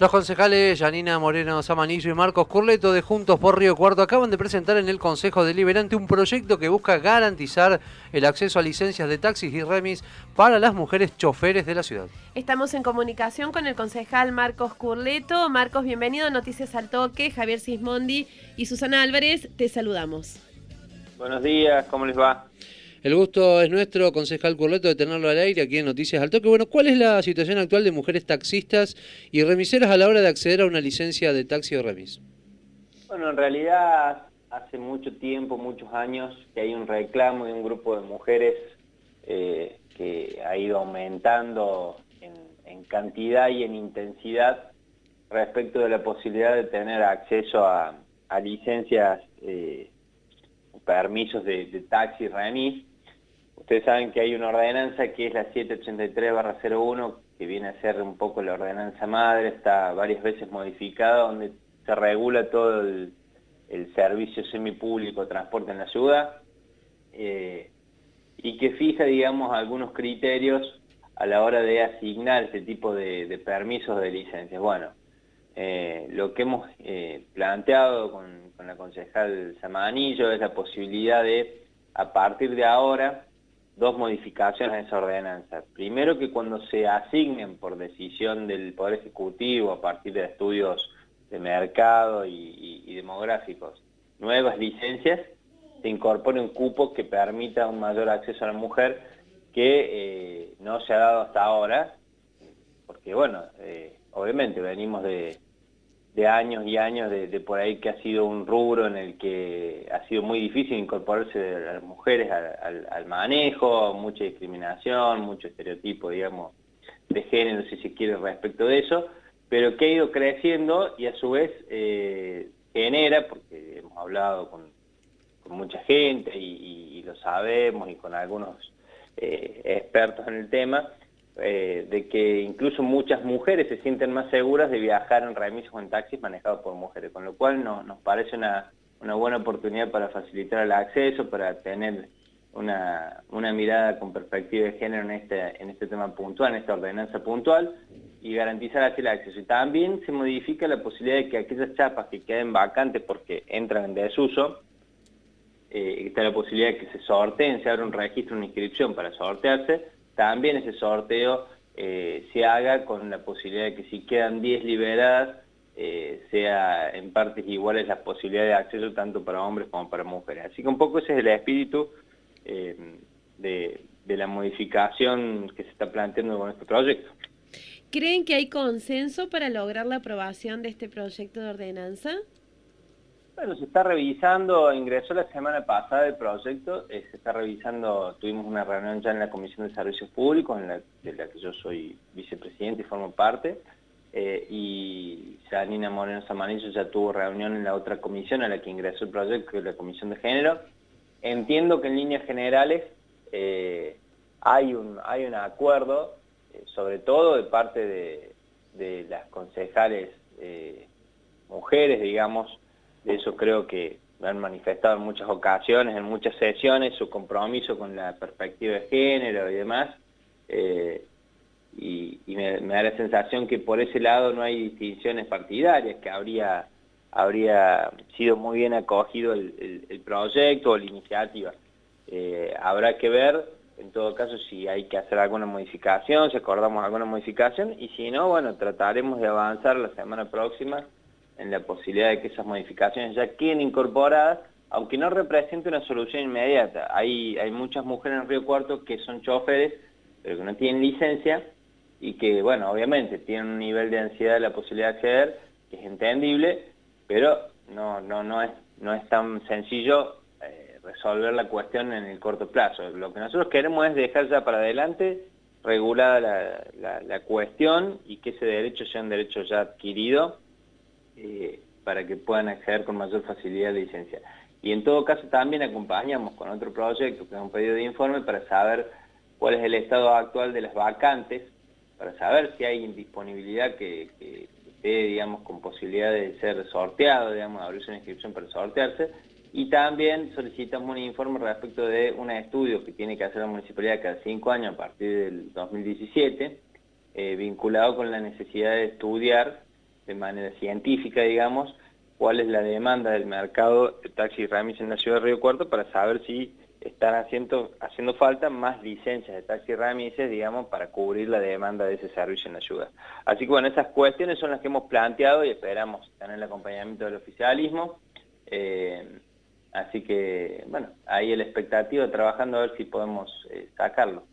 Los concejales Janina Moreno Samanillo y Marcos Curleto de Juntos por Río Cuarto acaban de presentar en el Consejo Deliberante un proyecto que busca garantizar el acceso a licencias de taxis y remis para las mujeres choferes de la ciudad. Estamos en comunicación con el concejal Marcos Curleto. Marcos, bienvenido a Noticias al Toque. Javier Sismondi y Susana Álvarez, te saludamos. Buenos días, ¿cómo les va? El gusto es nuestro, concejal Curleto, de tenerlo al aire aquí en Noticias al Toque. Bueno, ¿cuál es la situación actual de mujeres taxistas y remiseras a la hora de acceder a una licencia de taxi o remis? Bueno, en realidad hace mucho tiempo, muchos años, que hay un reclamo de un grupo de mujeres eh, que ha ido aumentando en, cantidad y en intensidad respecto de la posibilidad de tener acceso a, licencias, eh, permisos de, de taxi remis Ustedes saben que hay una ordenanza que es la 783-01, que viene a ser un poco la ordenanza madre, está varias veces modificada, donde se regula todo el, servicio semipúblico de transporte en la ciudad, eh, y que fija, digamos, algunos criterios a la hora de asignar este tipo de, permisos de licencias. Bueno, eh, lo que hemos eh, planteado con, con la concejal Samanillo es la posibilidad de, a partir de ahora, dos modificaciones a esa ordenanza. Primero que cuando se asignen por decisión del Poder Ejecutivo a partir de estudios de mercado y, demográficos nuevas licencias, se incorpore un cupo que permita un mayor acceso a la mujer que eh, no se ha dado hasta ahora, porque bueno, eh, obviamente venimos de, de años y años de, por ahí que ha sido un rubro en el que ha sido muy difícil incorporarse de las mujeres al, manejo, mucha discriminación, mucho estereotipo, digamos, de género, si se quiere, respecto de eso, pero que ha ido creciendo y a su vez eh, genera, porque hemos hablado con, mucha gente y, lo sabemos y con algunos eh, expertos en el tema, eh, de que incluso muchas mujeres se sienten más seguras de viajar en remisos o en taxis manejados por mujeres, con lo cual nos parece una, buena oportunidad para facilitar el acceso, para tener una, mirada con perspectiva de género en este, en este tema puntual, en esta ordenanza puntual, y garantizar así el acceso. Y también se modifica la posibilidad de que aquellas chapas que queden vacantes porque entran en desuso, eh, está la posibilidad de que se sorteen, se abra un registro, una inscripción para sortearse, también ese sorteo eh, se haga con la posibilidad de que si quedan 10 liberadas, eh, sea en partes iguales la posibilidad de acceso tanto para hombres como para mujeres. Así que un poco ese es el espíritu eh, de, de la modificación que se está planteando con este proyecto. ¿Creen que hay consenso para lograr la aprobación de este proyecto de ordenanza? Bueno, se está revisando, ingresó la semana pasada el proyecto, eh, se está revisando, tuvimos una reunión ya en la Comisión de Servicios Públicos, en la, de la que yo soy vicepresidente y formo parte, eh, y Janina Moreno Samanillo ya tuvo reunión en la otra comisión a la que ingresó el proyecto, que es la Comisión de Género. Entiendo que en líneas generales eh, hay, un, hay un acuerdo, sobre todo de parte de, de las concejales mujeres, digamos, eso creo que han manifestado en muchas ocasiones, en muchas sesiones, su compromiso con la perspectiva de género y demás. Eh, y, me, da la sensación que por ese lado no hay distinciones partidarias, que habría, habría sido muy bien acogido el, proyecto o la iniciativa. Eh, habrá que ver, en todo caso, si hay que hacer alguna modificación, si acordamos alguna modificación, y si no, bueno, trataremos de avanzar la semana próxima en la posibilidad de que esas modificaciones ya queden incorporadas, aunque no represente una solución inmediata. Hay, hay muchas mujeres en Río Cuarto que son choferes, pero que no tienen licencia y que, bueno, obviamente tienen un nivel de ansiedad de la posibilidad de acceder, que es entendible, pero no, no, no, es, no es tan sencillo eh, resolver la cuestión en el corto plazo. Lo que nosotros queremos es dejar ya para adelante regulada la, la, la cuestión y que ese derecho sea un derecho ya adquirido eh, para que puedan acceder con mayor facilidad a la licencia. Y en todo caso también acompañamos con otro proyecto, que es un pedido de informe, para saber cuál es el estado actual de las vacantes, para saber si hay indisponibilidad que, esté, digamos, con posibilidad de ser sorteado, digamos, abrirse una inscripción para sortearse, y también solicitamos un informe respecto de un estudio que tiene que hacer la municipalidad cada cinco años a partir del 2017, eh, vinculado con la necesidad de estudiar de manera científica, digamos, cuál es la demanda del mercado de taxis y remis en la ciudad de Río Cuarto para saber si están haciendo, haciendo falta más licencias de taxi remises, digamos, para cubrir la demanda de ese servicio en la ciudad. Así que bueno, esas cuestiones son las que hemos planteado y esperamos tener el acompañamiento del oficialismo. Eh, así que, bueno, ahí el expectativa trabajando a ver si podemos eh, sacarlo.